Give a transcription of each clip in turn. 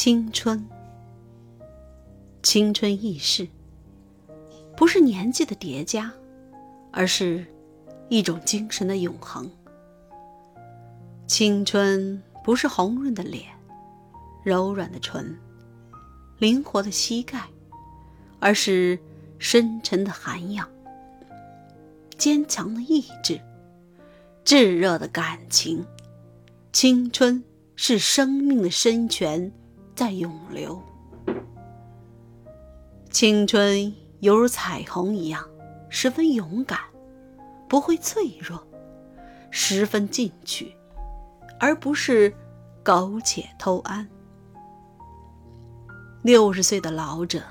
青春，青春易逝，不是年纪的叠加，而是一种精神的永恒。青春不是红润的脸、柔软的唇、灵活的膝盖，而是深沉的涵养、坚强的意志、炙热的感情。青春是生命的深泉。在涌流，青春犹如彩虹一样，十分勇敢，不会脆弱，十分进取，而不是苟且偷安。六十岁的老者，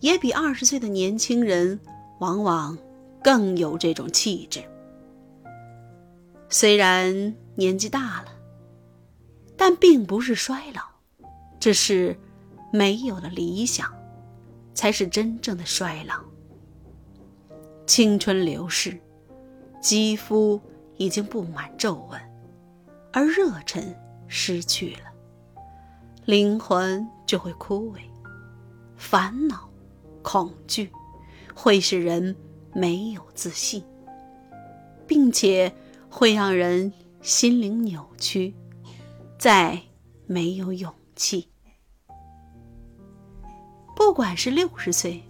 也比二十岁的年轻人往往更有这种气质。虽然年纪大了，但并不是衰老。只是没有了理想，才是真正的衰老。青春流逝，肌肤已经布满皱纹，而热忱失去了，灵魂就会枯萎。烦恼、恐惧会使人没有自信，并且会让人心灵扭曲，再没有勇。气，不管是六十岁，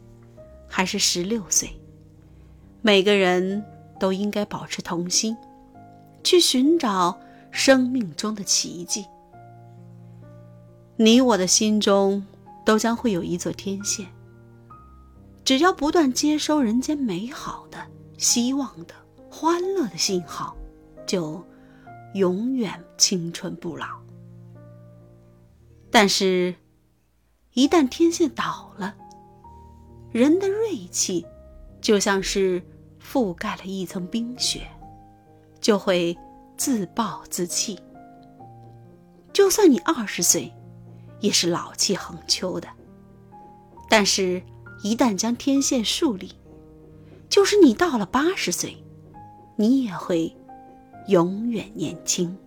还是十六岁，每个人都应该保持童心，去寻找生命中的奇迹。你我的心中都将会有一座天线，只要不断接收人间美好的、希望的、欢乐的信号，就永远青春不老。但是，一旦天线倒了，人的锐气就像是覆盖了一层冰雪，就会自暴自弃。就算你二十岁，也是老气横秋的；但是，一旦将天线树立，就是你到了八十岁，你也会永远年轻。